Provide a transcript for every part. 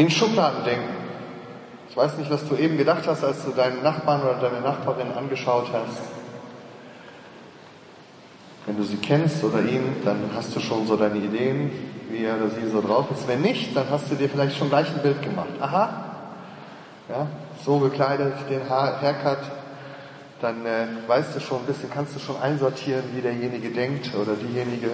In Schubladen denken. Ich weiß nicht, was du eben gedacht hast, als du deinen Nachbarn oder deine Nachbarin angeschaut hast. Wenn du sie kennst oder ihn, dann hast du schon so deine Ideen, wie er oder sie so drauf ist. Wenn nicht, dann hast du dir vielleicht schon gleich ein Bild gemacht. Aha, ja, so gekleidet, den Haircut, dann äh, weißt du schon ein bisschen, kannst du schon einsortieren, wie derjenige denkt oder diejenige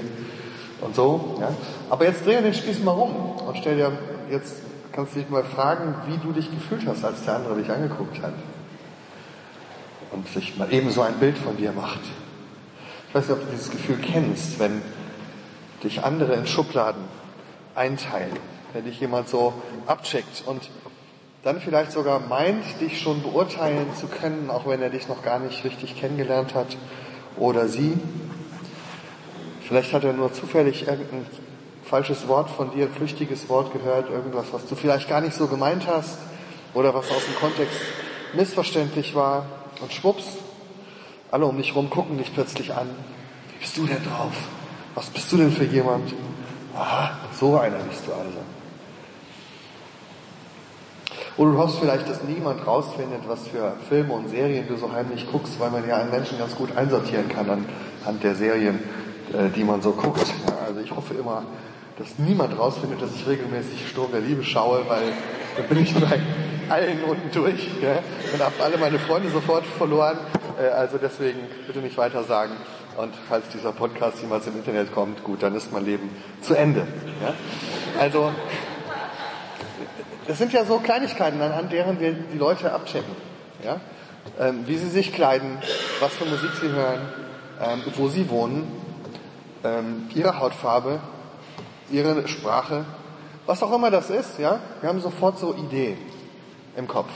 und so. Ja. Aber jetzt dreh den Spieß mal rum und stell dir, jetzt kannst dich mal fragen, wie du dich gefühlt hast, als der andere dich angeguckt hat. Und sich mal eben so ein Bild von dir macht. Ich weiß nicht, ob du dieses Gefühl kennst, wenn dich andere in Schubladen einteilen, wenn dich jemand so abcheckt und dann vielleicht sogar meint, dich schon beurteilen zu können, auch wenn er dich noch gar nicht richtig kennengelernt hat oder sie. Vielleicht hat er nur zufällig irgendein falsches Wort von dir, flüchtiges Wort gehört, irgendwas, was du vielleicht gar nicht so gemeint hast oder was aus dem Kontext missverständlich war und schwupps, alle um dich rum gucken dich plötzlich an. Wie bist du denn drauf? Was bist du denn für jemand? Aha, so einer bist du also. Oder du hoffst vielleicht, dass niemand rausfindet, was für Filme und Serien du so heimlich guckst, weil man ja einen Menschen ganz gut einsortieren kann anhand der Serien, äh, die man so guckt. also ich hoffe immer, dass niemand rausfindet, dass ich regelmäßig Sturm der Liebe schaue, weil dann bin ich bei allen unten durch ja? und habe alle meine Freunde sofort verloren. Äh, also deswegen bitte nicht weiter sagen. Und falls dieser Podcast jemals im Internet kommt, gut, dann ist mein Leben zu Ende. Ja? Also das sind ja so Kleinigkeiten, an deren wir die Leute abchecken. Ja? Ähm, wie sie sich kleiden, was für Musik sie hören, ähm, wo sie wohnen, ähm, ihre Hautfarbe, ihre Sprache, was auch immer das ist. Ja? Wir haben sofort so Ideen im Kopf.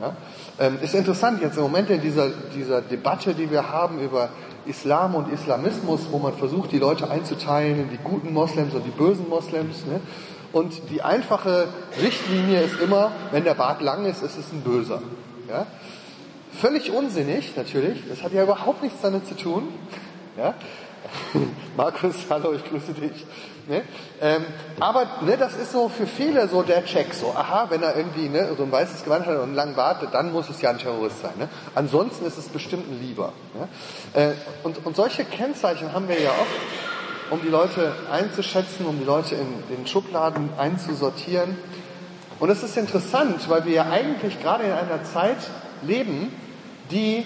Ja? Ähm, ist interessant jetzt im Moment in dieser, dieser Debatte, die wir haben über Islam und Islamismus, wo man versucht, die Leute einzuteilen in die guten Moslems und die bösen Moslems. Ne? Und die einfache Richtlinie ist immer, wenn der Bart lang ist, ist es ein Böser. Ja? Völlig unsinnig, natürlich. Das hat ja überhaupt nichts damit zu tun. Ja? Markus, hallo, ich grüße dich. Ne? Ähm, aber ne, das ist so für viele so der Check. So, aha, wenn er irgendwie ne, so ein weißes Gewand hat und langen Bart, dann muss es ja ein Terrorist sein. Ne? Ansonsten ist es bestimmt ein Lieber. Ne? Äh, und, und solche Kennzeichen haben wir ja oft um die Leute einzuschätzen, um die Leute in den Schubladen einzusortieren. Und es ist interessant, weil wir ja eigentlich gerade in einer Zeit leben, die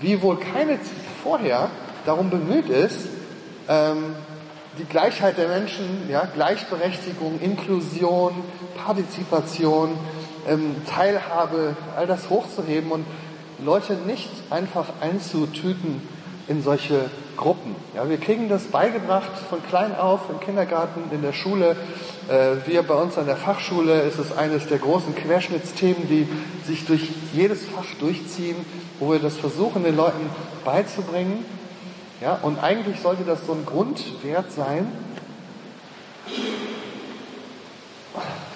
wie wohl keine vorher darum bemüht ist, ähm, die Gleichheit der Menschen, ja, Gleichberechtigung, Inklusion, Partizipation, ähm, Teilhabe, all das hochzuheben und Leute nicht einfach einzutüten in solche Gruppen. Ja, wir kriegen das beigebracht von klein auf im Kindergarten, in der Schule. Äh, wir bei uns an der Fachschule ist es eines der großen Querschnittsthemen, die sich durch jedes Fach durchziehen, wo wir das versuchen, den Leuten beizubringen. Ja, und eigentlich sollte das so ein Grundwert sein.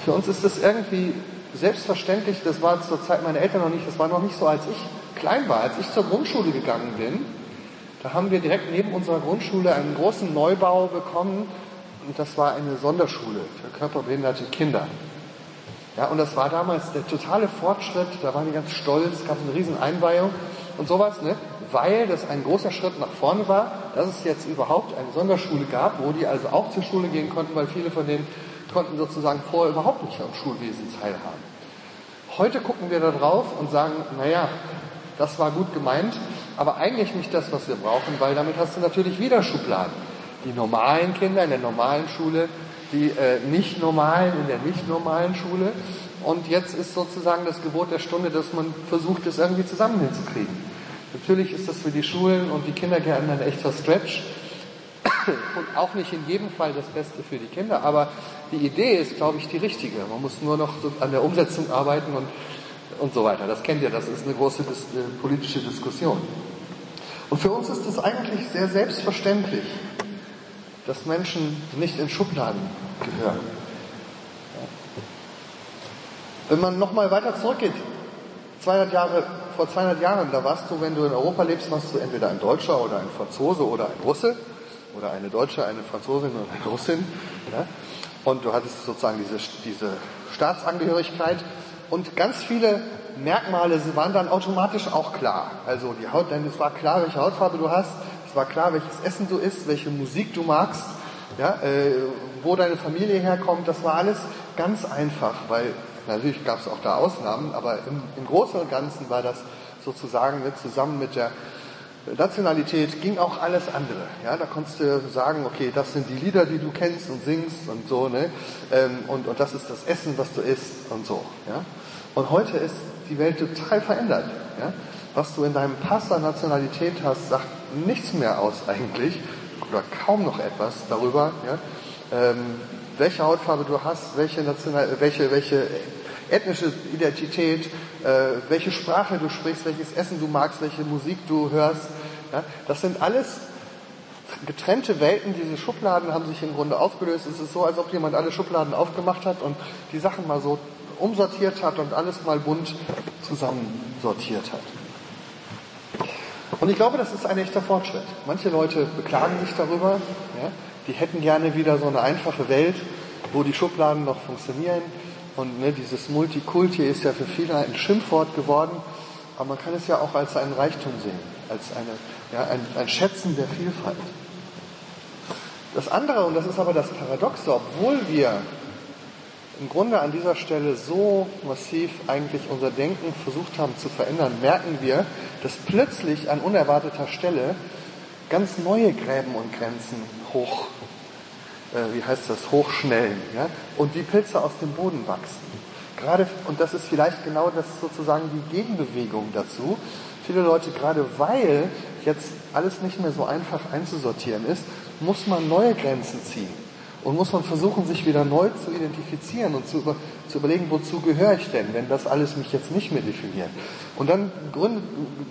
Für uns ist das irgendwie selbstverständlich, das war zur Zeit meiner Eltern noch nicht, das war noch nicht so, als ich klein war, als ich zur Grundschule gegangen bin da haben wir direkt neben unserer Grundschule einen großen Neubau bekommen. Und das war eine Sonderschule für körperbehinderte Kinder. Ja, und das war damals der totale Fortschritt, da waren die ganz stolz, gab eine riesen Einweihung und sowas, ne? weil das ein großer Schritt nach vorne war, dass es jetzt überhaupt eine Sonderschule gab, wo die also auch zur Schule gehen konnten, weil viele von denen konnten sozusagen vorher überhaupt nicht am Schulwesen teilhaben. Heute gucken wir da drauf und sagen, naja, das war gut gemeint, aber eigentlich nicht das, was wir brauchen, weil damit hast du natürlich wieder Schubladen. Die normalen Kinder in der normalen Schule, die äh, nicht normalen in der nicht normalen Schule. Und jetzt ist sozusagen das Gebot der Stunde, dass man versucht, das irgendwie zusammen hinzukriegen. Natürlich ist das für die Schulen und die Kindergärten ein echter Stretch und auch nicht in jedem Fall das Beste für die Kinder, aber die Idee ist, glaube ich, die richtige. Man muss nur noch an der Umsetzung arbeiten und, und so weiter. Das kennt ihr, das ist eine große dis politische Diskussion. Und für uns ist es eigentlich sehr selbstverständlich, dass Menschen nicht in Schubladen gehören. Wenn man nochmal weiter zurückgeht, 200 Jahre, vor 200 Jahren, da warst du, wenn du in Europa lebst, warst du entweder ein Deutscher oder ein Franzose oder ein Russe oder eine Deutsche, eine Franzosin oder eine Russin. Ja? und du hattest sozusagen diese, diese Staatsangehörigkeit und ganz viele Merkmale waren dann automatisch auch klar. Also die Haut, denn es war klar, welche Hautfarbe du hast, es war klar, welches Essen du isst, welche Musik du magst, ja, äh, wo deine Familie herkommt, das war alles ganz einfach, weil natürlich gab es auch da Ausnahmen, aber im, im Großen und Ganzen war das sozusagen ne, zusammen mit der Nationalität ging auch alles andere. Ja, da konntest du sagen, okay, das sind die Lieder, die du kennst und singst und so, ne? Ähm, und, und das ist das Essen, was du isst und so. Ja? Und heute ist die Welt total verändert. Ja? Was du in deinem Pass an Nationalität hast, sagt nichts mehr aus eigentlich oder kaum noch etwas darüber, ja? Welche Hautfarbe du hast, welche, National welche, welche ethnische Identität, äh, welche Sprache du sprichst, welches Essen du magst, welche Musik du hörst. Ja? Das sind alles getrennte Welten, diese Schubladen haben sich im Grunde aufgelöst. Es ist so, als ob jemand alle Schubladen aufgemacht hat und die Sachen mal so umsortiert hat und alles mal bunt zusammensortiert hat. Und ich glaube, das ist ein echter Fortschritt. Manche Leute beklagen sich darüber, ja, die hätten gerne wieder so eine einfache Welt, wo die Schubladen noch funktionieren. Und ne, dieses Multikulti ist ja für viele ein Schimpfwort geworden, aber man kann es ja auch als einen Reichtum sehen, als eine, ja, ein, ein Schätzen der Vielfalt. Das andere, und das ist aber das Paradoxe, obwohl wir im Grunde an dieser Stelle so massiv eigentlich unser Denken versucht haben zu verändern, merken wir, dass plötzlich an unerwarteter Stelle ganz neue Gräben und Grenzen hoch, äh, wie heißt das, hochschnellen, ja, und wie Pilze aus dem Boden wachsen. Gerade, und das ist vielleicht genau das sozusagen die Gegenbewegung dazu. Viele Leute, gerade weil jetzt alles nicht mehr so einfach einzusortieren ist, muss man neue Grenzen ziehen und muss man versuchen, sich wieder neu zu identifizieren und zu, zu überlegen, wozu gehöre ich denn, wenn das alles mich jetzt nicht mehr definiert. Und dann gründen,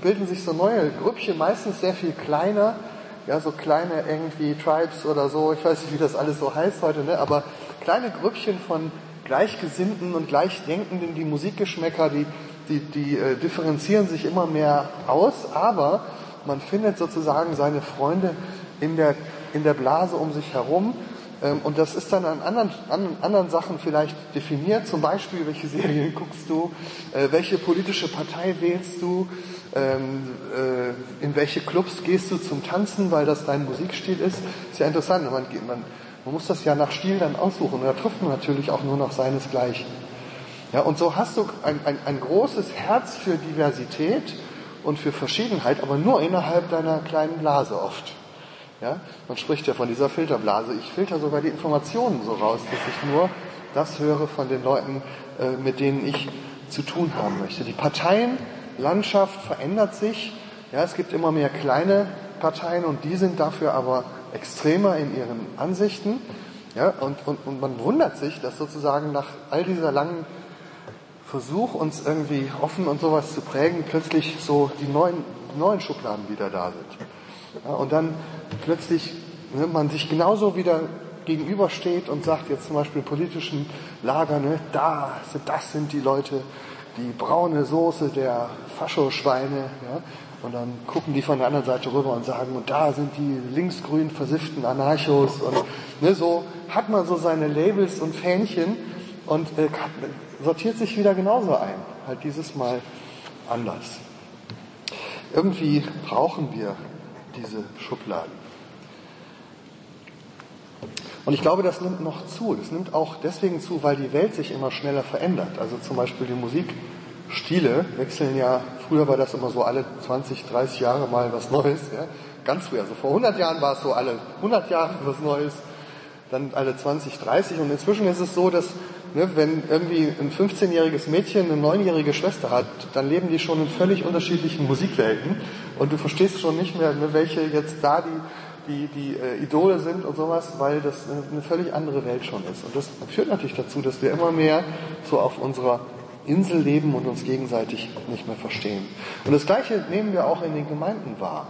bilden sich so neue Grüppchen, meistens sehr viel kleiner, ja, so kleine irgendwie Tribes oder so, ich weiß nicht, wie das alles so heißt heute, ne, aber kleine Grüppchen von Gleichgesinnten und Gleichdenkenden, die Musikgeschmäcker, die, die, die äh, differenzieren sich immer mehr aus, aber man findet sozusagen seine Freunde in der, in der Blase um sich herum und das ist dann an anderen, an anderen Sachen vielleicht definiert, zum Beispiel, welche Serien guckst du, äh, welche politische Partei wählst du, ähm, äh, in welche Clubs gehst du zum Tanzen, weil das dein Musikstil ist. Ist ja interessant, man, man, man muss das ja nach Stil dann aussuchen und da trifft man natürlich auch nur noch seinesgleichen. Ja, und so hast du ein, ein, ein großes Herz für Diversität und für Verschiedenheit, aber nur innerhalb deiner kleinen Blase oft. Ja? Man spricht ja von dieser Filterblase. Ich filter sogar die Informationen so raus, dass ich nur das höre von den Leuten, äh, mit denen ich zu tun haben möchte. Die Parteienlandschaft verändert sich. Ja, es gibt immer mehr kleine Parteien und die sind dafür aber extremer in ihren Ansichten. Ja, und, und, und man wundert sich, dass sozusagen nach all dieser langen Versuch, uns irgendwie offen und sowas zu prägen, plötzlich so die neuen, neuen Schubladen wieder da sind. Ja, und dann plötzlich ne, man sich genauso wieder gegenübersteht und sagt jetzt zum Beispiel politischen Lager, ne, da, das sind die Leute, die braune Soße der Faschoschweine, ja, und dann gucken die von der anderen Seite rüber und sagen, und da sind die linksgrün versifften Anarchos und ne, so hat man so seine Labels und Fähnchen und äh, sortiert sich wieder genauso ein, halt dieses Mal anders. Irgendwie brauchen wir diese Schubladen. Und ich glaube, das nimmt noch zu. Das nimmt auch deswegen zu, weil die Welt sich immer schneller verändert. Also zum Beispiel die Musikstile wechseln ja, früher war das immer so alle 20, 30 Jahre mal was Neues. Ja? Ganz früher, also vor 100 Jahren war es so alle 100 Jahre was Neues, dann alle 20, 30 und inzwischen ist es so, dass ne, wenn irgendwie ein 15-jähriges Mädchen eine neunjährige Schwester hat, dann leben die schon in völlig unterschiedlichen Musikwelten und du verstehst schon nicht mehr, ne, welche jetzt da die die, die äh, Idole sind und sowas, weil das eine völlig andere Welt schon ist. Und das führt natürlich dazu, dass wir immer mehr so auf unserer Insel leben und uns gegenseitig nicht mehr verstehen. Und das Gleiche nehmen wir auch in den Gemeinden wahr.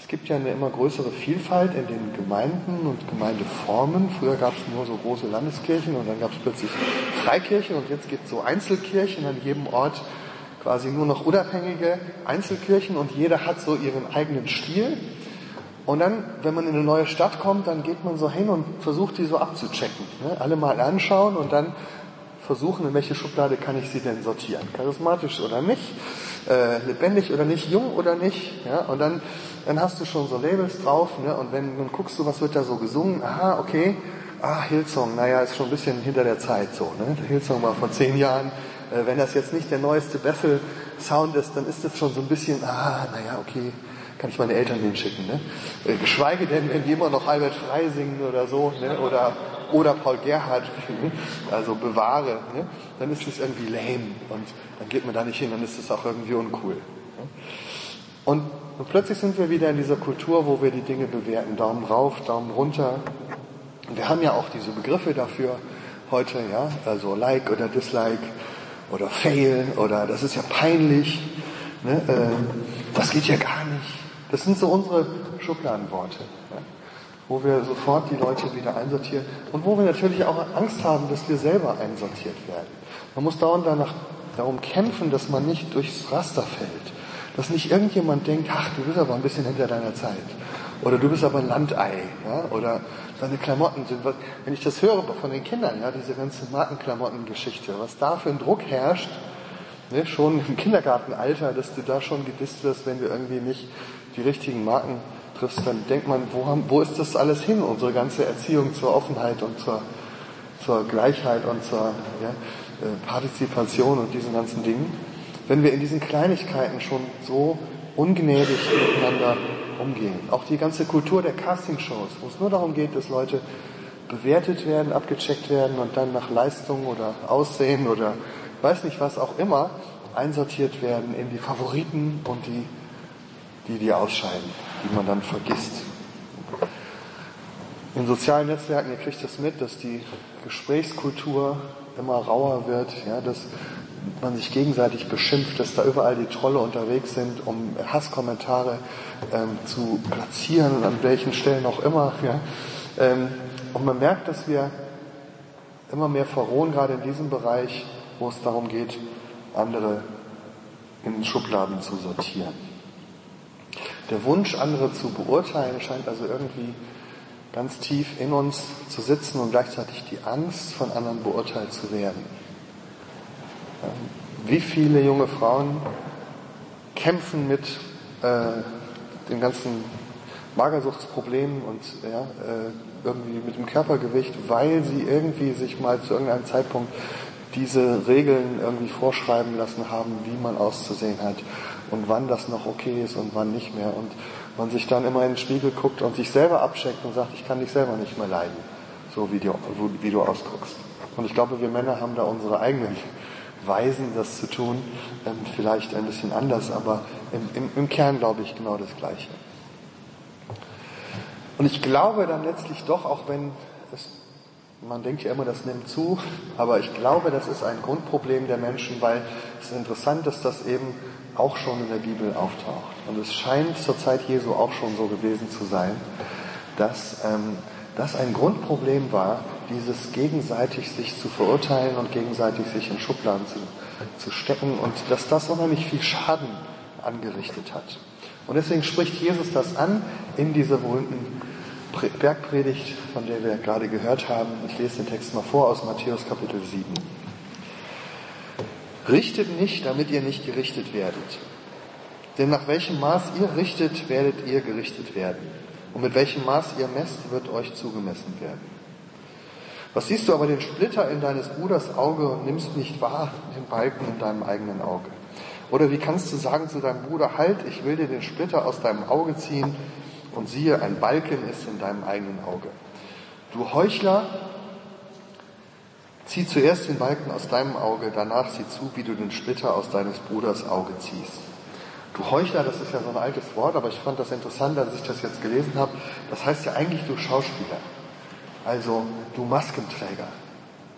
Es gibt ja eine immer größere Vielfalt in den Gemeinden und Gemeindeformen. Früher gab es nur so große Landeskirchen und dann gab es plötzlich Freikirchen und jetzt gibt es so Einzelkirchen an jedem Ort quasi nur noch unabhängige Einzelkirchen und jeder hat so ihren eigenen Stil. Und dann, wenn man in eine neue Stadt kommt, dann geht man so hin und versucht, die so abzuchecken. Ne? Alle mal anschauen und dann versuchen, in welche Schublade kann ich sie denn sortieren. Charismatisch oder nicht, äh, lebendig oder nicht, jung oder nicht. Ja? Und dann, dann hast du schon so Labels drauf. Ne? Und wenn dann guckst du, was wird da so gesungen, aha, okay, ah, Hillsong, naja, ist schon ein bisschen hinter der Zeit so. Ne? Der Hillsong war vor zehn Jahren. Äh, wenn das jetzt nicht der neueste Bethel-Sound ist, dann ist das schon so ein bisschen, ah, naja, okay, kann ich meine Eltern hinschicken. Ne? Äh, geschweige denn, wenn die immer noch Albert Frei singen oder so, ne? oder, oder Paul Gerhardt, also bewahre, ne? dann ist es irgendwie lame und dann geht man da nicht hin, dann ist es auch irgendwie uncool. Ne? Und, und plötzlich sind wir wieder in dieser Kultur, wo wir die Dinge bewerten. Daumen rauf, Daumen runter. Und wir haben ja auch diese Begriffe dafür heute, ja, also Like oder Dislike oder Fail oder das ist ja peinlich, ne? äh, das geht ja gar nicht. Das sind so unsere Schubladenworte, ja, wo wir sofort die Leute wieder einsortieren und wo wir natürlich auch Angst haben, dass wir selber einsortiert werden. Man muss dauernd danach, darum kämpfen, dass man nicht durchs Raster fällt. Dass nicht irgendjemand denkt, ach, du bist aber ein bisschen hinter deiner Zeit. Oder du bist aber ein Landei. Ja? Oder deine Klamotten sind, wenn ich das höre von den Kindern, ja, diese ganze Markenklamottengeschichte, was da für ein Druck herrscht, ne, schon im Kindergartenalter, dass du da schon gedisst wirst, wenn du irgendwie nicht die richtigen Marken triffst, dann denkt man, wo, haben, wo ist das alles hin, unsere ganze Erziehung zur Offenheit und zur, zur Gleichheit und zur ja, äh, Partizipation und diesen ganzen Dingen. Wenn wir in diesen Kleinigkeiten schon so ungnädig miteinander umgehen. Auch die ganze Kultur der Castingshows, wo es nur darum geht, dass Leute bewertet werden, abgecheckt werden und dann nach Leistung oder Aussehen oder weiß nicht was auch immer einsortiert werden in die Favoriten und die die, die ausscheiden, die man dann vergisst. In sozialen Netzwerken, ihr kriegt das mit, dass die Gesprächskultur immer rauer wird, ja, dass man sich gegenseitig beschimpft, dass da überall die Trolle unterwegs sind, um Hasskommentare ähm, zu platzieren, an welchen Stellen auch immer. Ja. Ähm, und man merkt, dass wir immer mehr verrohen, gerade in diesem Bereich, wo es darum geht, andere in Schubladen zu sortieren. Der Wunsch, andere zu beurteilen, scheint also irgendwie ganz tief in uns zu sitzen und gleichzeitig die Angst, von anderen beurteilt zu werden. Wie viele junge Frauen kämpfen mit äh, den ganzen Magersuchtsproblemen und ja, äh, irgendwie mit dem Körpergewicht, weil sie irgendwie sich mal zu irgendeinem Zeitpunkt diese Regeln irgendwie vorschreiben lassen haben, wie man auszusehen hat und wann das noch okay ist und wann nicht mehr. Und man sich dann immer in den Spiegel guckt und sich selber abcheckt und sagt, ich kann dich selber nicht mehr leiden, so wie du, wie du ausdruckst. Und ich glaube, wir Männer haben da unsere eigenen Weisen, das zu tun, ähm, vielleicht ein bisschen anders, aber im, im, im Kern glaube ich genau das Gleiche. Und ich glaube dann letztlich doch, auch wenn es, man denkt ja immer, das nimmt zu, aber ich glaube, das ist ein Grundproblem der Menschen, weil es ist interessant, dass das eben auch schon in der Bibel auftaucht. Und es scheint zur Zeit Jesu auch schon so gewesen zu sein, dass ähm, das ein Grundproblem war, dieses gegenseitig sich zu verurteilen und gegenseitig sich in Schubladen zu, zu stecken und dass das unheimlich viel Schaden angerichtet hat. Und deswegen spricht Jesus das an in dieser berühmten Bergpredigt, von der wir gerade gehört haben. Ich lese den Text mal vor aus Matthäus Kapitel 7. Richtet nicht, damit ihr nicht gerichtet werdet. Denn nach welchem Maß ihr richtet, werdet ihr gerichtet werden. Und mit welchem Maß ihr messt, wird euch zugemessen werden. Was siehst du aber den Splitter in deines Bruders Auge und nimmst nicht wahr den Balken in deinem eigenen Auge? Oder wie kannst du sagen zu deinem Bruder, halt, ich will dir den Splitter aus deinem Auge ziehen und siehe, ein Balken ist in deinem eigenen Auge. Du Heuchler, Zieh zuerst den Balken aus deinem Auge, danach sieh zu, wie du den Splitter aus deines Bruders Auge ziehst. Du Heuchler, das ist ja so ein altes Wort, aber ich fand das interessant, als ich das jetzt gelesen habe. Das heißt ja eigentlich du Schauspieler. Also du Maskenträger.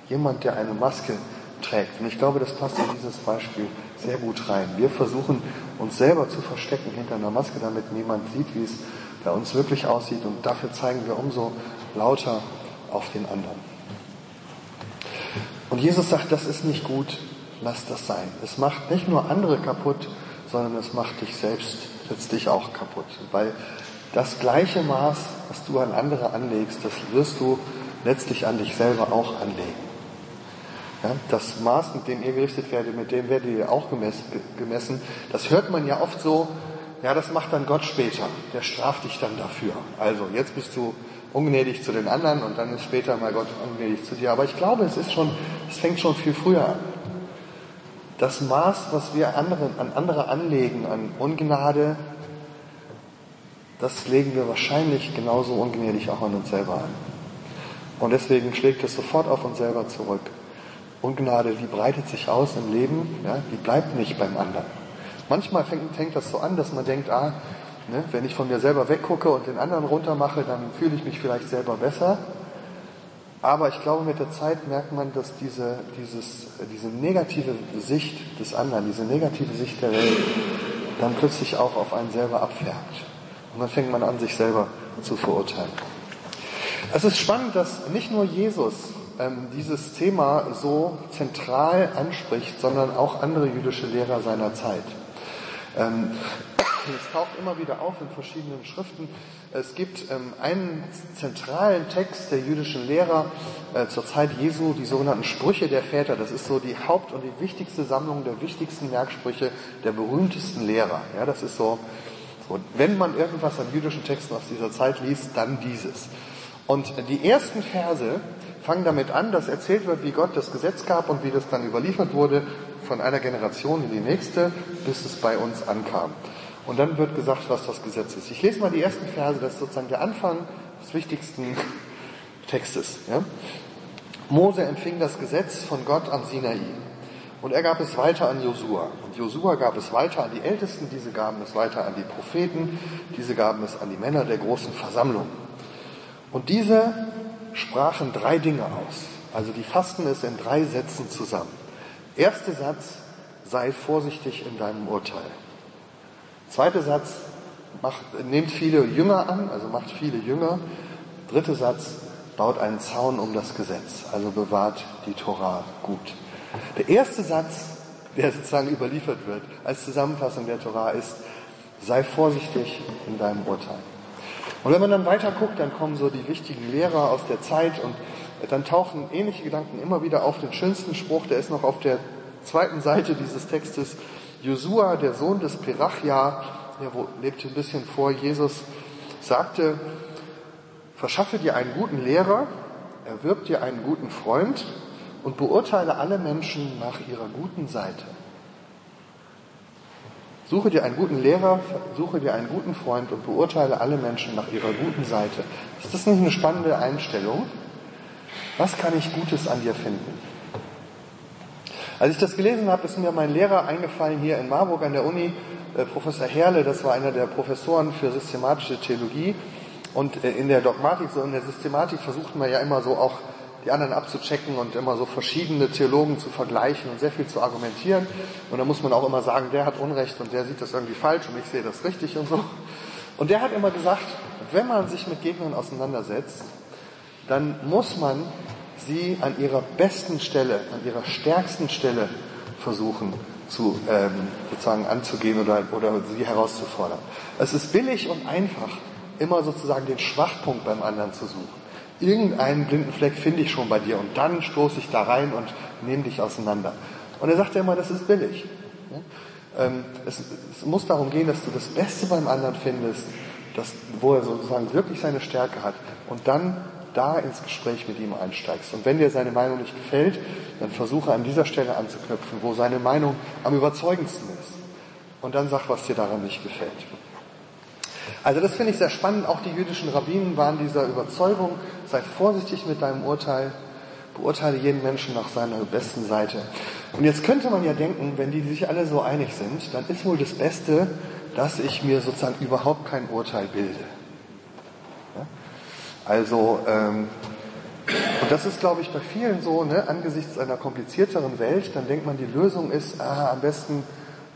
Jemand, der eine Maske trägt. Und ich glaube, das passt in dieses Beispiel sehr gut rein. Wir versuchen uns selber zu verstecken hinter einer Maske, damit niemand sieht, wie es bei uns wirklich aussieht. Und dafür zeigen wir umso lauter auf den anderen. Und Jesus sagt, das ist nicht gut, lass das sein. Es macht nicht nur andere kaputt, sondern es macht dich selbst letztlich auch kaputt. Weil das gleiche Maß, was du an andere anlegst, das wirst du letztlich an dich selber auch anlegen. Ja, das Maß, mit dem ihr gerichtet werdet, mit dem werdet ihr auch gemessen. Das hört man ja oft so, ja, das macht dann Gott später. Der straft dich dann dafür. Also, jetzt bist du ungnädig zu den anderen und dann ist später mal Gott ungnädig zu dir. Aber ich glaube, es ist schon, es fängt schon viel früher an. Das Maß, was wir anderen, an andere anlegen, an Ungnade, das legen wir wahrscheinlich genauso ungnädig auch an uns selber an. Und deswegen schlägt es sofort auf uns selber zurück. Ungnade, die breitet sich aus im Leben, ja, die bleibt nicht beim anderen. Manchmal fängt, fängt das so an, dass man denkt, ah, ne, wenn ich von mir selber weggucke und den anderen runtermache, dann fühle ich mich vielleicht selber besser. Aber ich glaube, mit der Zeit merkt man, dass diese, dieses, diese negative Sicht des anderen, diese negative Sicht der Welt, dann plötzlich auch auf einen selber abfärbt. Und dann fängt man an, sich selber zu verurteilen. Es ist spannend, dass nicht nur Jesus ähm, dieses Thema so zentral anspricht, sondern auch andere jüdische Lehrer seiner Zeit. Ähm, es taucht immer wieder auf in verschiedenen Schriften. Es gibt ähm, einen zentralen Text der jüdischen Lehrer äh, zur Zeit Jesu, die sogenannten Sprüche der Väter. Das ist so die Haupt- und die wichtigste Sammlung der wichtigsten Merksprüche der berühmtesten Lehrer. Ja, das ist so, so, wenn man irgendwas an jüdischen Texten aus dieser Zeit liest, dann dieses. Und die ersten Verse fangen damit an, dass erzählt wird, wie Gott das Gesetz gab und wie das dann überliefert wurde von einer Generation in die nächste, bis es bei uns ankam. Und dann wird gesagt, was das Gesetz ist. Ich lese mal die ersten Verse, das ist sozusagen der Anfang des wichtigsten Textes. Ja? Mose empfing das Gesetz von Gott am Sinai. Und er gab es weiter an Josua. Und Josua gab es weiter an die Ältesten, diese gaben es weiter an die Propheten, diese gaben es an die Männer der großen Versammlung. Und diese sprachen drei Dinge aus. Also die fasten es in drei Sätzen zusammen. Erster Satz, sei vorsichtig in deinem Urteil. Zweiter Satz, macht, nehmt viele Jünger an, also macht viele Jünger. Dritter Satz, baut einen Zaun um das Gesetz, also bewahrt die Torah gut. Der erste Satz, der sozusagen überliefert wird als Zusammenfassung der Torah ist, sei vorsichtig in deinem Urteil. Und wenn man dann weiter guckt, dann kommen so die wichtigen Lehrer aus der Zeit und dann tauchen ähnliche Gedanken immer wieder auf. Den schönsten Spruch, der ist noch auf der zweiten Seite dieses Textes. Josua, der Sohn des Perachia, der lebte ein bisschen vor Jesus, sagte, verschaffe dir einen guten Lehrer, erwirb dir einen guten Freund und beurteile alle Menschen nach ihrer guten Seite. Suche dir einen guten Lehrer, suche dir einen guten Freund und beurteile alle Menschen nach ihrer guten Seite. Ist das nicht eine spannende Einstellung? Was kann ich Gutes an dir finden? Als ich das gelesen habe, ist mir mein Lehrer eingefallen hier in Marburg an der Uni, äh, Professor Herle, das war einer der Professoren für systematische Theologie. Und äh, in der Dogmatik, so in der Systematik versucht man ja immer so auch die anderen abzuchecken und immer so verschiedene Theologen zu vergleichen und sehr viel zu argumentieren. Und da muss man auch immer sagen, der hat Unrecht und der sieht das irgendwie falsch und ich sehe das richtig und so. Und der hat immer gesagt, wenn man sich mit Gegnern auseinandersetzt, dann muss man sie an ihrer besten Stelle, an ihrer stärksten Stelle versuchen zu ähm, sozusagen anzugehen oder, oder sie herauszufordern. Es ist billig und einfach, immer sozusagen den Schwachpunkt beim anderen zu suchen irgendeinen blinden Fleck finde ich schon bei dir und dann stoße ich da rein und nehme dich auseinander. Und er sagt ja immer, das ist billig. Ähm, es, es, muss darum gehen, dass du das Beste beim anderen findest, das, wo er sozusagen wirklich seine Stärke hat und dann da ins Gespräch mit ihm einsteigst. Und wenn dir seine Meinung nicht gefällt, dann versuche an dieser Stelle anzuknüpfen, wo seine Meinung am überzeugendsten ist. Und dann sag, was dir daran nicht gefällt. Also das finde ich sehr spannend. Auch die jüdischen Rabbinen waren dieser Überzeugung, sei vorsichtig mit deinem Urteil, beurteile jeden Menschen nach seiner besten Seite. Und jetzt könnte man ja denken, wenn die sich alle so einig sind, dann ist wohl das Beste, dass ich mir sozusagen überhaupt kein Urteil bilde. Also, ähm, und das ist, glaube ich, bei vielen so, ne, angesichts einer komplizierteren Welt, dann denkt man, die Lösung ist, ah, am besten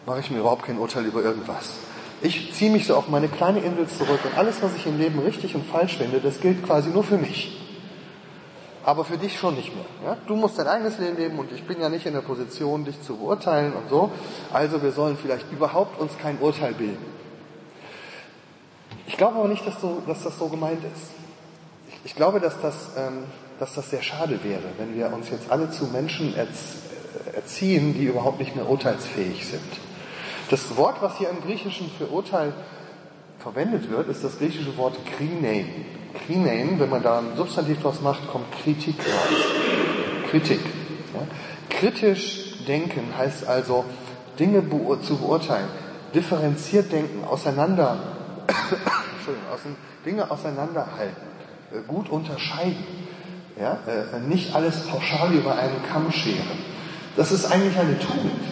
mache ich mir überhaupt kein Urteil über irgendwas. Ich ziehe mich so auf meine kleine Insel zurück und alles, was ich im Leben richtig und falsch finde, das gilt quasi nur für mich. Aber für dich schon nicht mehr. Ja? Du musst dein eigenes Leben leben und ich bin ja nicht in der Position, dich zu beurteilen und so. Also wir sollen vielleicht überhaupt uns kein Urteil bilden. Ich glaube aber nicht, dass, so, dass das so gemeint ist. Ich, glaube, dass das, ähm, dass das sehr schade wäre, wenn wir uns jetzt alle zu Menschen erziehen, die überhaupt nicht mehr urteilsfähig sind. Das Wort, was hier im Griechischen für Urteil verwendet wird, ist das griechische Wort krinein. Krinein, wenn man da ein Substantiv draus macht, kommt Kritik raus. Kritik. Ja? Kritisch denken heißt also, Dinge beur zu beurteilen, differenziert denken, auseinander, Entschuldigung, Dinge auseinanderhalten, gut unterscheiden, ja? Äh, nicht alles pauschal über einen Kamm scheren. Das ist eigentlich eine Tugend.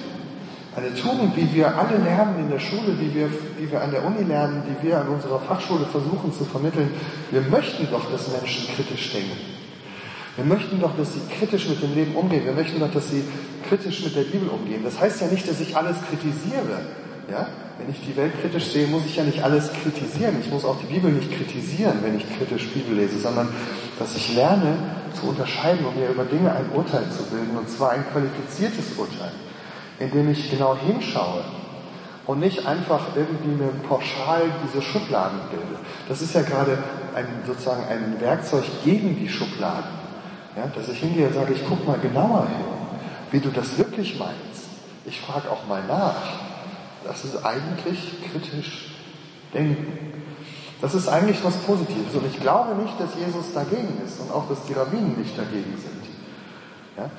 Eine Tugend, wie wir alle lernen in der Schule, die wir, die wir an der Uni lernen, die wir an unserer Fachschule versuchen zu vermitteln. Wir möchten doch, dass Menschen kritisch denken. Wir möchten doch, dass sie kritisch mit dem Leben umgehen. Wir möchten doch, dass sie kritisch mit der Bibel umgehen. Das heißt ja nicht, dass ich alles kritisiere. Ja? Wenn ich die Welt kritisch sehe, muss ich ja nicht alles kritisieren. Ich muss auch die Bibel nicht kritisieren, wenn ich kritisch Bibel lese, sondern dass ich lerne zu unterscheiden, um mir über Dinge ein Urteil zu bilden, und zwar ein qualifiziertes Urteil indem ich genau hinschaue und nicht einfach irgendwie mir pauschal diese Schubladen bilde. Das ist ja gerade ein, sozusagen ein Werkzeug gegen die Schubladen. Ja, dass ich hingehe und sage, ich gucke mal genauer hin, wie du das wirklich meinst. Ich frage auch mal nach. Das ist eigentlich kritisch denken. Das ist eigentlich was Positives. Und ich glaube nicht, dass Jesus dagegen ist und auch, dass die Rabbinen nicht dagegen sind. Ja?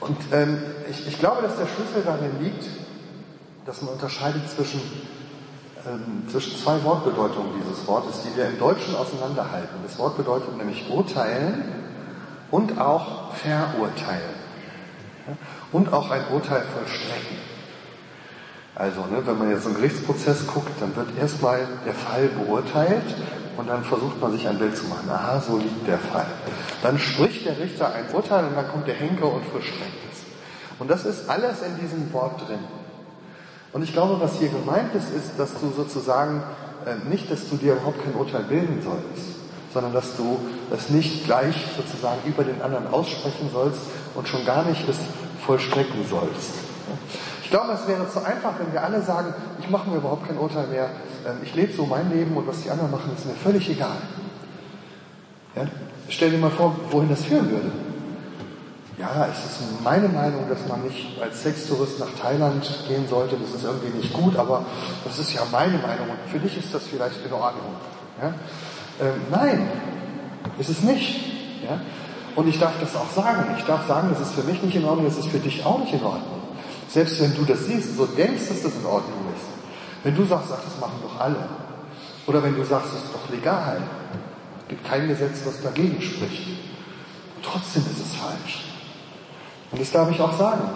Und ähm, ich, ich glaube, dass der Schlüssel darin liegt, dass man unterscheidet zwischen, ähm, zwischen zwei Wortbedeutungen dieses Wortes, die wir im Deutschen auseinanderhalten. Das Wort bedeutet nämlich urteilen und auch verurteilen. Ja? Und auch ein Urteil vollstrecken. Also, ne, wenn man jetzt einen Gerichtsprozess guckt, dann wird erstmal der Fall beurteilt und dann versucht man sich ein Bild zu machen. Aha, so liegt der Fall. Dann spricht der Richter ein Urteil und dann kommt der Henker und vollstreckt es. Und das ist alles in diesem Wort drin. Und ich glaube, was hier gemeint ist, ist, dass du sozusagen äh, nicht, dass du dir überhaupt kein Urteil bilden sollst, sondern dass du es nicht gleich sozusagen über den anderen aussprechen sollst und schon gar nicht es vollstrecken sollst. Ich glaube, es wäre zu einfach, wenn wir alle sagen, ich mache mir überhaupt kein Urteil mehr, ähm, ich lebe so mein Leben und was die anderen machen, ist mir völlig egal. Ja? Stell dir mal vor, wohin das führen würde. Ja, es ist meine Meinung, dass man nicht als Sextourist nach Thailand gehen sollte. Das ist irgendwie nicht gut, aber das ist ja meine Meinung und für dich ist das vielleicht in Ordnung. Ja? Ähm, nein, ist es nicht. Ja? Und ich darf das auch sagen. Ich darf sagen, das ist für mich nicht in Ordnung, das ist für dich auch nicht in Ordnung. Selbst wenn du das siehst, so denkst, dass das in Ordnung ist. Wenn du sagst, ach, das machen doch alle. Oder wenn du sagst, das ist doch legal. Es gibt kein Gesetz, was dagegen spricht. Und trotzdem ist es falsch. Und das darf ich auch sagen.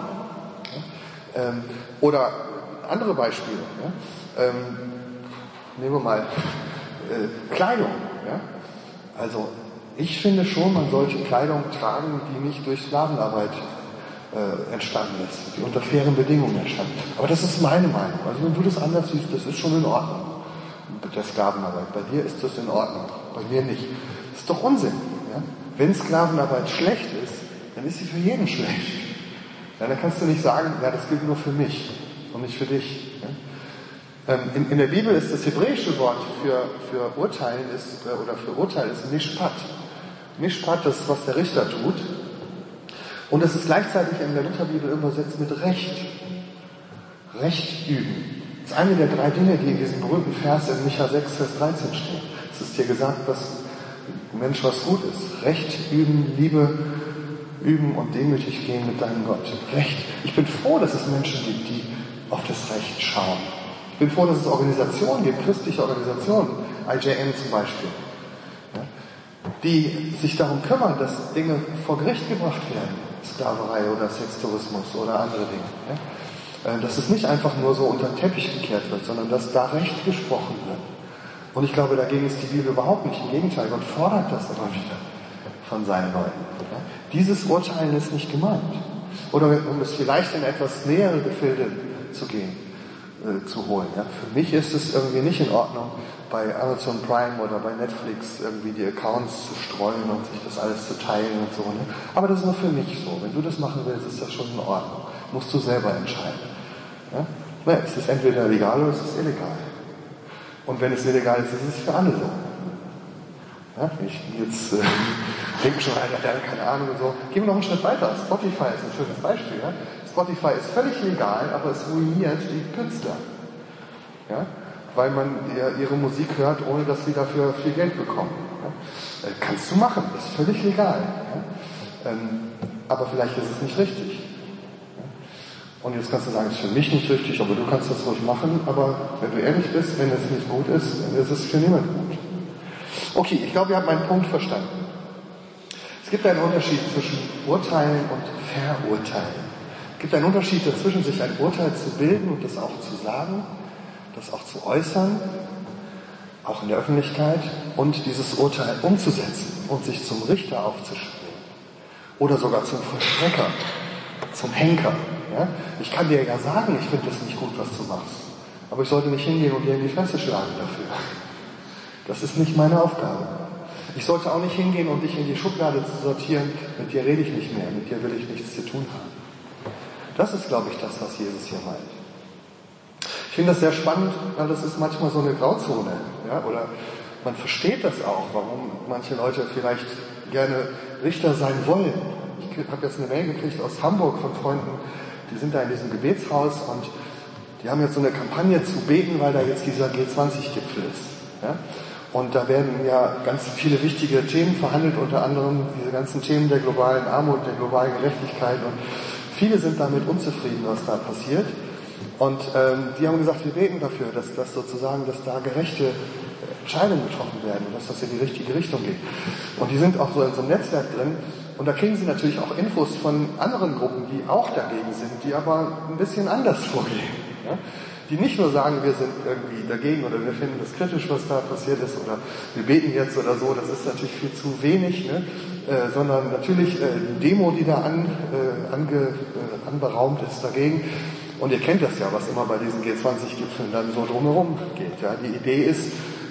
Ähm, oder andere Beispiele. Ähm, nehmen wir mal äh, Kleidung. Also ich finde schon, man sollte Kleidung tragen, die nicht durch Sklavenarbeit äh, entstanden ist, die unter fairen Bedingungen entstanden ist. Aber das ist meine Meinung. Also wenn du das anders siehst, das ist schon in Ordnung mit der Sklavenarbeit. Bei dir ist das in Ordnung, bei mir nicht. Das ist doch Unsinn. Ja? Wenn Sklavenarbeit schlecht ist, dann ist sie für jeden schlecht. Ja, dann kannst du nicht sagen, ja, das gilt nur für mich und nicht für dich. Ja? Ähm, in, in, der Bibel ist das hebräische Wort für, für Urteilen ist, äh, oder für Urteil ist. Mishpat, das ist, was der Richter tut. Und es ist gleichzeitig in der Lutherbibel übersetzt mit Recht. Recht üben. Das ist eine der drei Dinge, die in diesem berühmten Vers in Micha 6, Vers 13 stehen. Es ist dir gesagt, was Mensch was gut ist. Recht üben, Liebe üben und demütig gehen mit deinem Gott. Recht. Ich bin froh, dass es Menschen gibt, die auf das Recht schauen. Ich bin froh, dass es Organisationen gibt, christliche Organisationen, IJM zum Beispiel, die sich darum kümmern, dass Dinge vor Gericht gebracht werden. Sklaverei oder Sextourismus oder andere Dinge. Ja? Äh, dass es nicht einfach nur so unter den Teppich gekehrt wird, sondern dass da Recht gesprochen wird. Und ich glaube, dagegen ist die Bibel überhaupt nicht. Im Gegenteil, Gott fordert das immer wieder von seinen Leuten. Ja? Dieses Urteilen ist nicht gemeint. Oder um es vielleicht in etwas nähere Gefilde zu gehen, äh, zu holen. Ja? Für mich ist es irgendwie nicht in Ordnung, bei Amazon Prime oder bei Netflix irgendwie die Accounts zu streuen und sich das alles zu teilen und so. Ne? Aber das ist nur für mich so. Wenn du das machen willst, ist das schon in Ordnung. Musst du selber entscheiden. Ja? Naja, es ist entweder legal oder es ist illegal. Und wenn es illegal ist, ist es für alle so. Ja, ich jetzt äh, denke schon, Alter, der hat keine Ahnung und so. Gehen wir noch einen Schritt weiter. Spotify ist ein schönes Beispiel. Ja? Spotify ist völlig legal, aber es ruiniert die Künstler. Ja? Weil man ihre Musik hört, ohne dass sie dafür viel Geld bekommen. Äh, kannst du machen, ist völlig legal. Ähm, aber vielleicht ist es nicht richtig. Und jetzt kannst du sagen, es ist für mich nicht richtig, aber du kannst das ruhig machen. Aber wenn du ehrlich bist, wenn es nicht gut ist, dann ist es für niemanden gut. Okay, ich glaube, ihr habt meinen Punkt verstanden. Es gibt einen Unterschied zwischen Urteilen und Verurteilen. Es gibt einen Unterschied dazwischen, sich ein Urteil zu bilden und das auch zu sagen, das auch zu äußern, auch in der Öffentlichkeit, und dieses Urteil umzusetzen und sich zum Richter aufzuspielen. Oder sogar zum Vollstrecker, zum Henker. Ja? Ich kann dir ja sagen, ich finde das nicht gut, was du machst. Aber ich sollte nicht hingehen und dir in die Fresse schlagen dafür. Das ist nicht meine Aufgabe. Ich sollte auch nicht hingehen und dich in die Schublade zu sortieren, mit dir rede ich nicht mehr, mit dir will ich nichts zu tun haben. Das ist, glaube ich, das, was Jesus hier meint. Ich finde das sehr spannend, weil das ist manchmal so eine Grauzone. Ja? Oder man versteht das auch, warum manche Leute vielleicht gerne Richter sein wollen. Ich habe jetzt eine Mail gekriegt aus Hamburg von Freunden, die sind da in diesem Gebetshaus und die haben jetzt so eine Kampagne zu beten, weil da jetzt dieser G20-Gipfel ist. Ja? Und da werden ja ganz viele wichtige Themen verhandelt, unter anderem diese ganzen Themen der globalen Armut, der globalen Gerechtigkeit. Und viele sind damit unzufrieden, was da passiert. Und ähm, die haben gesagt, wir beten dafür, dass, dass sozusagen, dass da gerechte Entscheidungen getroffen werden und dass das in die richtige Richtung geht. Und die sind auch so in so einem Netzwerk drin. Und da kriegen sie natürlich auch Infos von anderen Gruppen, die auch dagegen sind, die aber ein bisschen anders vorgehen. Ja? die nicht nur sagen, wir sind irgendwie dagegen oder wir finden das kritisch, was da passiert ist oder wir beten jetzt oder so, das ist natürlich viel zu wenig, ne? äh, sondern natürlich äh, die Demo, die da an, äh, ange, äh, anberaumt ist dagegen. Und ihr kennt das ja, was immer bei diesen G20-Gipfeln dann so drumherum geht. Ja? Die Idee ist,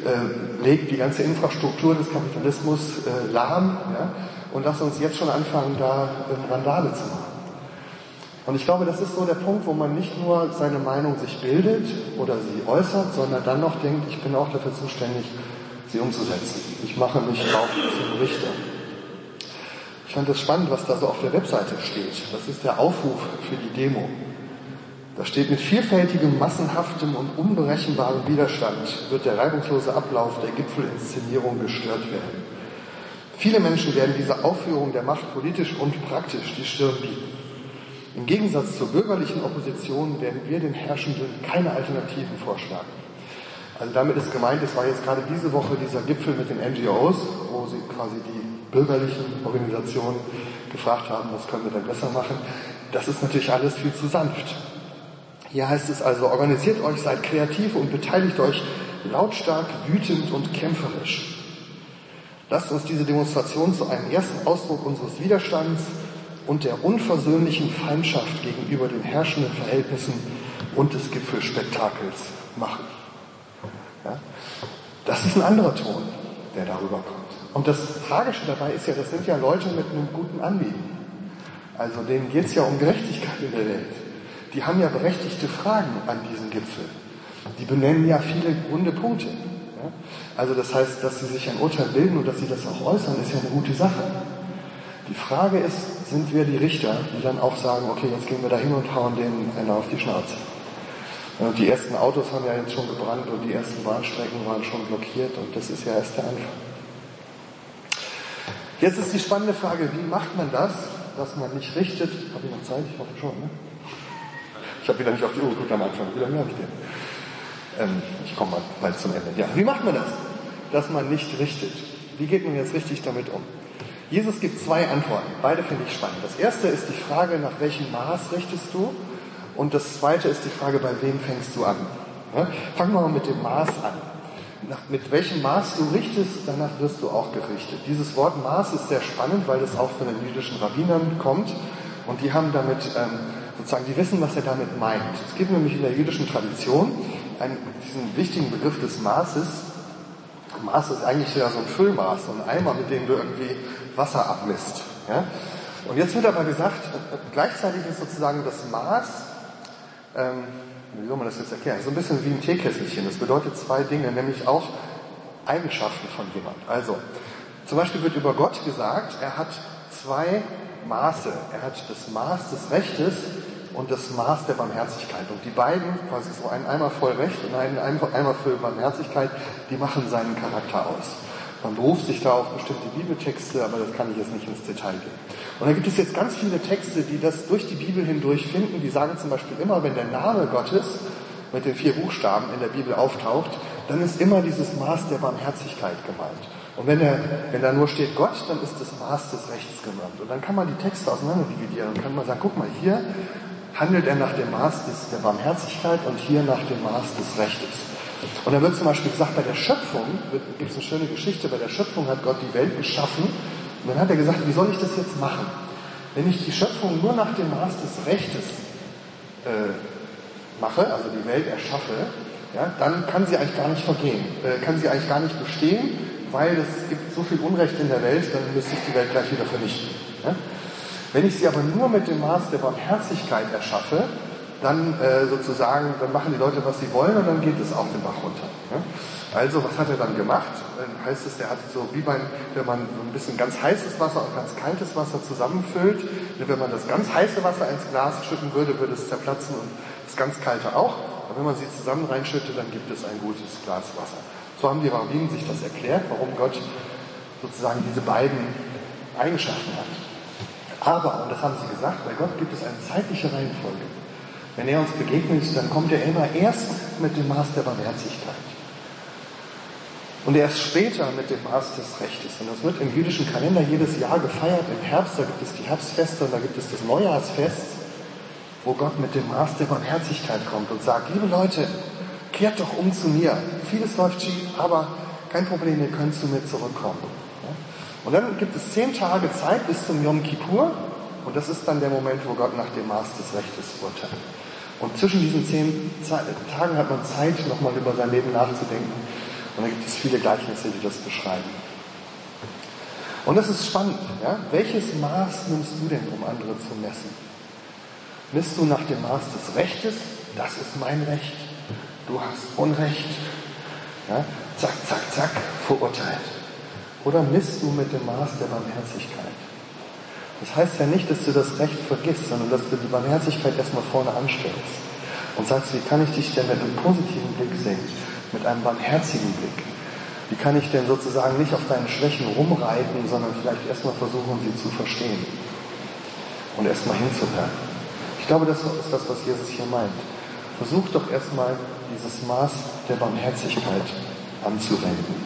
äh, legt die ganze Infrastruktur des Kapitalismus äh, lahm ja? und lasst uns jetzt schon anfangen, da äh, Randale zu machen. Und ich glaube, das ist so der Punkt, wo man nicht nur seine Meinung sich bildet oder sie äußert, sondern dann noch denkt, ich bin auch dafür zuständig, sie umzusetzen. Ich mache mich auch zum Richter. Ich fand das spannend, was da so auf der Webseite steht. Das ist der Aufruf für die Demo. Da steht, mit vielfältigem, massenhaftem und unberechenbarem Widerstand wird der reibungslose Ablauf der Gipfelinszenierung gestört werden. Viele Menschen werden dieser Aufführung der Macht politisch und praktisch die Stirn bieten. Im Gegensatz zur bürgerlichen Opposition werden wir den Herrschenden keine Alternativen vorschlagen. Also damit ist gemeint, es war jetzt gerade diese Woche dieser Gipfel mit den NGOs, wo sie quasi die bürgerlichen Organisationen gefragt haben, was können wir denn besser machen. Das ist natürlich alles viel zu sanft. Hier heißt es also, organisiert euch, seid kreativ und beteiligt euch lautstark, wütend und kämpferisch. Lasst uns diese Demonstration zu einem ersten Ausdruck unseres Widerstands und der unversöhnlichen Feindschaft gegenüber den herrschenden Verhältnissen und des Gipfelspektakels machen. Ja? Das ist ein anderer Ton, der darüber kommt. Und das Tragische dabei ist ja, das sind ja Leute mit einem guten Anliegen. Also denen geht es ja um Gerechtigkeit in der Welt. Die haben ja berechtigte Fragen an diesen Gipfel. Die benennen ja viele runde Punkte. Also das heißt, dass sie sich ein Urteil bilden und dass sie das auch äußern, ist ja eine gute Sache. Die Frage ist, sind wir die Richter, die dann auch sagen, okay, jetzt gehen wir da hin und hauen denen einer auf die Schnauze. Die ersten Autos haben ja jetzt schon gebrannt und die ersten Bahnstrecken waren schon blockiert und das ist ja erst der Anfang. Jetzt ist die spannende Frage, wie macht man das, dass man nicht richtet? Habe ich noch Zeit? Ich hoffe schon, ne? Ich habe wieder nicht auf die Uhr geguckt am Anfang. Wie lange habe ich denn? Ähm, ich komme mal bald zum Ende. Ja, wie macht man das, dass man nicht richtet? Wie geht man jetzt richtig damit um? Jesus gibt zwei Antworten. Beide finde ich spannend. Das erste ist die Frage, nach welchem Maß richtest du? Und das zweite ist die Frage, bei wem fängst du an? Ja? Fangen wir mal mit dem Maß an. Nach, mit welchem Maß du richtest, danach wirst du auch gerichtet. Dieses Wort Maß ist sehr spannend, weil es auch von den jüdischen Rabbinern kommt. Und die haben damit, ähm, sozusagen, die wissen, was er damit meint. Es gibt nämlich in der jüdischen Tradition einen, diesen wichtigen Begriff des Maßes. Maß ist eigentlich ja so ein Füllmaß, so ein Eimer, mit dem du irgendwie Wasser abmisst. Ja? Und jetzt wird aber gesagt, gleichzeitig ist sozusagen das Maß ähm, wie soll man das jetzt erklären? So ein bisschen wie ein Teekesselchen. Das bedeutet zwei Dinge, nämlich auch Eigenschaften von jemand. Also, zum Beispiel wird über Gott gesagt, er hat zwei Maße. Er hat das Maß des Rechtes und das Maß der Barmherzigkeit. Und die beiden, quasi so ein Eimer voll Recht und ein Eimer voll Barmherzigkeit, die machen seinen Charakter aus. Man beruft sich da auf bestimmte Bibeltexte, aber das kann ich jetzt nicht ins Detail gehen. Und da gibt es jetzt ganz viele Texte, die das durch die Bibel hindurch finden. Die sagen zum Beispiel immer, wenn der Name Gottes mit den vier Buchstaben in der Bibel auftaucht, dann ist immer dieses Maß der Barmherzigkeit gemeint. Und wenn, er, wenn da nur steht Gott, dann ist das Maß des Rechts gemeint. Und dann kann man die Texte auseinander dividieren und kann man sagen, guck mal, hier handelt er nach dem Maß des, der Barmherzigkeit und hier nach dem Maß des Rechtes. Und da wird zum Beispiel gesagt, bei der Schöpfung, gibt es eine schöne Geschichte, bei der Schöpfung hat Gott die Welt geschaffen und dann hat er gesagt, wie soll ich das jetzt machen? Wenn ich die Schöpfung nur nach dem Maß des Rechtes äh, mache, also die Welt erschaffe, ja, dann kann sie eigentlich gar nicht vergehen, äh, kann sie eigentlich gar nicht bestehen, weil es gibt so viel Unrecht in der Welt, dann müsste ich die Welt gleich wieder vernichten. Ja? Wenn ich sie aber nur mit dem Maß der Barmherzigkeit erschaffe, dann äh, sozusagen, dann machen die Leute, was sie wollen und dann geht es auch den Bach runter. Ja? Also, was hat er dann gemacht? Dann heißt es, er hat so wie beim, wenn man so ein bisschen ganz heißes Wasser und ganz kaltes Wasser zusammenfüllt, wenn man das ganz heiße Wasser ins Glas schütten würde, würde es zerplatzen und das ganz kalte auch. Aber wenn man sie zusammen reinschüttet, dann gibt es ein gutes Glas Wasser. So haben die Rabbinen sich das erklärt, warum Gott sozusagen diese beiden Eigenschaften hat. Aber, und das haben sie gesagt, bei Gott gibt es eine zeitliche Reihenfolge. Wenn er uns begegnet, dann kommt er immer erst mit dem Maß der Barmherzigkeit. Und erst später mit dem Maß des Rechtes. Und das wird im jüdischen Kalender jedes Jahr gefeiert. Im Herbst, da gibt es die Herbstfeste und da gibt es das Neujahrsfest, wo Gott mit dem Maß der Barmherzigkeit kommt und sagt, liebe Leute, kehrt doch um zu mir. Vieles läuft schief, aber kein Problem, ihr könnt zu mir zurückkommen. Und dann gibt es zehn Tage Zeit bis zum Yom Kippur. Und das ist dann der Moment, wo Gott nach dem Maß des Rechtes urteilt. Und zwischen diesen zehn Tagen hat man Zeit, nochmal über sein Leben nachzudenken. Und da gibt es viele Gleichnisse, die das beschreiben. Und das ist spannend. Ja? Welches Maß nimmst du denn, um andere zu messen? Misst du nach dem Maß des Rechtes? Das ist mein Recht. Du hast Unrecht. Ja? Zack, zack, zack, verurteilt. Oder misst du mit dem Maß der Barmherzigkeit? Das heißt ja nicht, dass du das Recht vergisst, sondern dass du die Barmherzigkeit erstmal vorne anstellst und sagst, wie kann ich dich denn mit einem positiven Blick sehen, mit einem barmherzigen Blick? Wie kann ich denn sozusagen nicht auf deinen Schwächen rumreiten, sondern vielleicht erstmal versuchen, sie zu verstehen und erstmal hinzuhören? Ich glaube, das ist das, was Jesus hier meint. Versuch doch erstmal dieses Maß der Barmherzigkeit anzuwenden.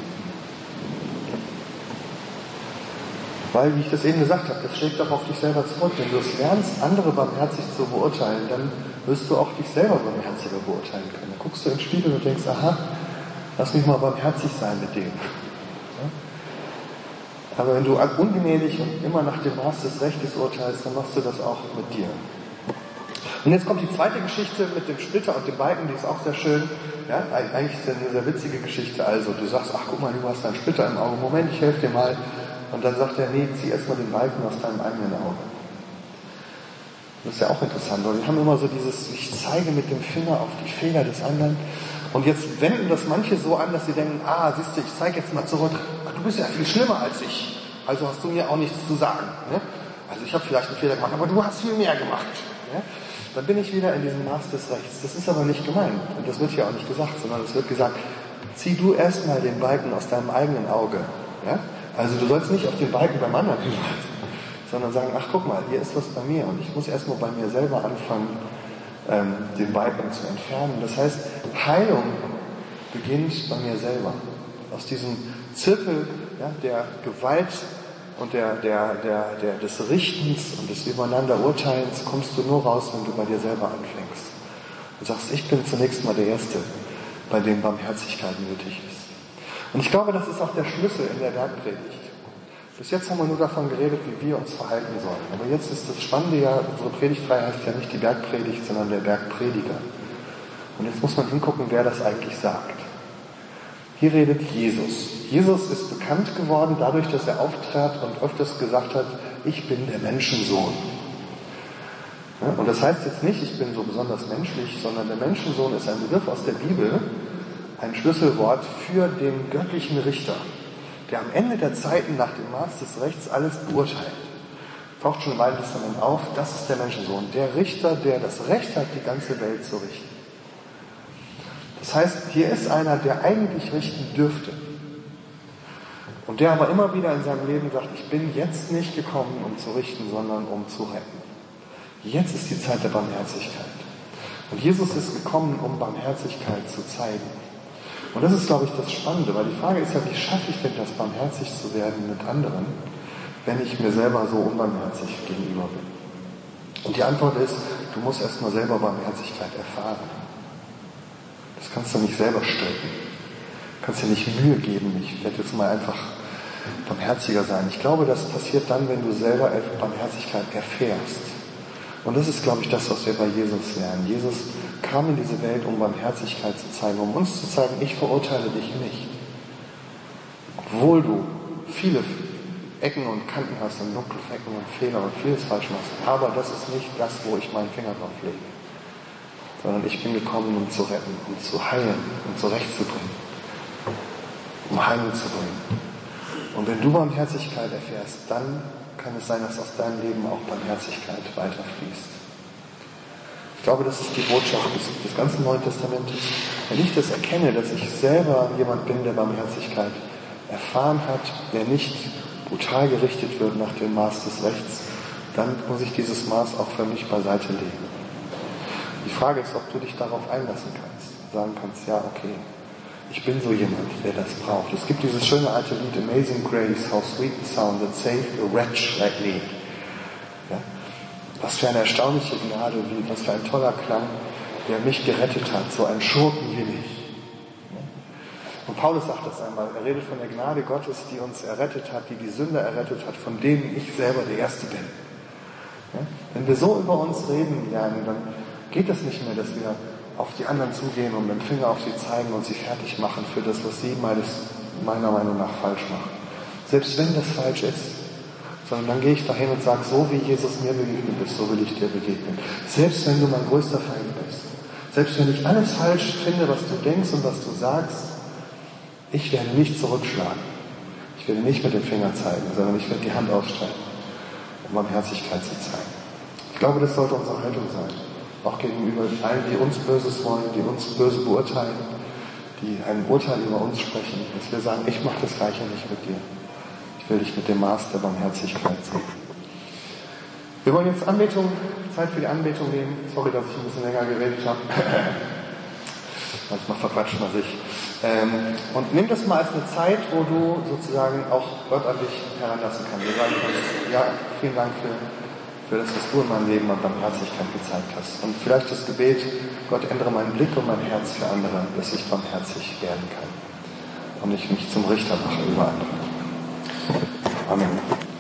Weil, wie ich das eben gesagt habe, das schlägt doch auf dich selber zurück. Wenn du es lernst, andere barmherzig zu beurteilen, dann wirst du auch dich selber barmherziger beurteilen können. Dann guckst du ins Spiegel und denkst, aha, lass mich mal barmherzig sein mit dem. Aber wenn du ungnädig und immer nach dem Maß des Rechtes urteilst, dann machst du das auch mit dir. Und jetzt kommt die zweite Geschichte mit dem Splitter und dem Balken, die ist auch sehr schön. Ja, eigentlich ist das eine sehr witzige Geschichte. Also, du sagst, ach guck mal, du hast einen Splitter im Auge. Moment, ich helfe dir mal. Und dann sagt er, nee, zieh erstmal den Balken aus deinem eigenen Auge. Das ist ja auch interessant, weil wir haben immer so dieses, ich zeige mit dem Finger auf die Fehler des anderen. Und jetzt wenden das manche so an, dass sie denken, ah, siehst du, ich zeige jetzt mal zurück. Du bist ja viel schlimmer als ich. Also hast du mir auch nichts zu sagen. Ne? Also ich habe vielleicht einen Fehler gemacht, aber du hast viel mehr gemacht. Ne? Dann bin ich wieder in diesem Maß des Rechts. Das ist aber nicht gemeint. Und das wird hier auch nicht gesagt, sondern es wird gesagt, zieh du erstmal den Balken aus deinem eigenen Auge. Ja? Also du sollst nicht auf den Balken beim anderen hinweisen, sondern sagen, ach guck mal, hier ist was bei mir und ich muss erstmal bei mir selber anfangen, ähm, den Balken zu entfernen. Das heißt, Heilung beginnt bei mir selber. Aus diesem Zirkel ja, der Gewalt und der, der, der, der, des Richtens und des Übereinanderurteilens kommst du nur raus, wenn du bei dir selber anfängst. Du sagst, ich bin zunächst mal der Erste, bei dem Barmherzigkeit nötig ist. Und ich glaube, das ist auch der Schlüssel in der Bergpredigt. Bis jetzt haben wir nur davon geredet, wie wir uns verhalten sollen. Aber jetzt ist das Spannende ja, unsere Predigtreihe heißt ja nicht die Bergpredigt, sondern der Bergprediger. Und jetzt muss man hingucken, wer das eigentlich sagt. Hier redet Jesus. Jesus ist bekannt geworden dadurch, dass er auftrat und öfters gesagt hat, ich bin der Menschensohn. Und das heißt jetzt nicht, ich bin so besonders menschlich, sondern der Menschensohn ist ein Begriff aus der Bibel, ein Schlüsselwort für den göttlichen Richter, der am Ende der Zeiten nach dem Maß des Rechts alles beurteilt. Taucht schon im Alten Testament auf, das ist der Menschensohn, der Richter, der das Recht hat, die ganze Welt zu richten. Das heißt, hier ist einer, der eigentlich richten dürfte. Und der aber immer wieder in seinem Leben sagt, ich bin jetzt nicht gekommen, um zu richten, sondern um zu retten. Jetzt ist die Zeit der Barmherzigkeit. Und Jesus ist gekommen, um Barmherzigkeit zu zeigen. Und das ist, glaube ich, das Spannende, weil die Frage ist ja, wie schaffe ich denn das, barmherzig zu werden mit anderen, wenn ich mir selber so unbarmherzig gegenüber bin? Und die Antwort ist, du musst erstmal selber Barmherzigkeit erfahren. Das kannst du nicht selber stricken. Du kannst dir nicht Mühe geben, ich werde jetzt mal einfach barmherziger sein. Ich glaube, das passiert dann, wenn du selber Barmherzigkeit erfährst. Und das ist, glaube ich, das, was wir bei Jesus lernen. Jesus kam in diese Welt, um Barmherzigkeit zu zeigen, um uns zu zeigen, ich verurteile dich nicht. Obwohl du viele Ecken und Kanten hast und dunkle Flecken und Fehler und vieles falsch machst. Aber das ist nicht das, wo ich meinen Finger drauf lege. Sondern ich bin gekommen, um zu retten, um zu heilen, um zurechtzubringen. Um Heilung zu bringen. Und wenn du Barmherzigkeit erfährst, dann kann es sein, dass aus deinem Leben auch Barmherzigkeit weiterfließt. Ich glaube, das ist die Botschaft des, des ganzen Neuen Testamentes. Wenn ich das erkenne, dass ich selber jemand bin, der Barmherzigkeit erfahren hat, der nicht brutal gerichtet wird nach dem Maß des Rechts, dann muss ich dieses Maß auch für mich beiseite legen. Die Frage ist, ob du dich darauf einlassen kannst. Sagen kannst, ja, okay, ich bin so jemand, der das braucht. Es gibt dieses schöne alte Lied Amazing Grace, How Sweet the Sound that saved a wretch like me. Was für eine erstaunliche Gnade, wie, was für ein toller Klang, der mich gerettet hat, so ein Schurken wie mich. Und Paulus sagt das einmal, er redet von der Gnade Gottes, die uns errettet hat, die die Sünder errettet hat, von denen ich selber der Erste bin. Wenn wir so über uns reden lernen, dann geht es nicht mehr, dass wir auf die anderen zugehen und mit dem Finger auf sie zeigen und sie fertig machen für das, was sie meines, meiner Meinung nach falsch machen. Selbst wenn das falsch ist. Sondern dann gehe ich dahin und sage, so wie Jesus mir begegnet ist, so will ich dir begegnen. Selbst wenn du mein größter Feind bist. Selbst wenn ich alles falsch finde, was du denkst und was du sagst, ich werde nicht zurückschlagen. Ich werde nicht mit dem Finger zeigen, sondern ich werde die Hand ausstrecken, um Barmherzigkeit zu zeigen. Ich glaube, das sollte unsere Haltung sein auch gegenüber allen, die uns Böses wollen, die uns böse beurteilen, die ein Urteil über uns sprechen, dass wir sagen, ich mache das Gleiche nicht mit dir. Ich will dich mit dem Maß der Barmherzigkeit sehen. Wir wollen jetzt Anbetung, Zeit für die Anbetung nehmen. Sorry, dass ich ein bisschen länger geredet habe. Manchmal verquatscht man sich. Ähm, und nimm das mal als eine Zeit, wo du sozusagen auch Gott an dich heranlassen kannst. Wir sagen ja, vielen Dank für für das, was du in meinem Leben an Barmherzigkeit gezeigt hast. Und vielleicht das Gebet, Gott, ändere meinen Blick und mein Herz für andere, dass ich barmherzig werden kann. Und ich mich zum Richter mache über andere. 阿门。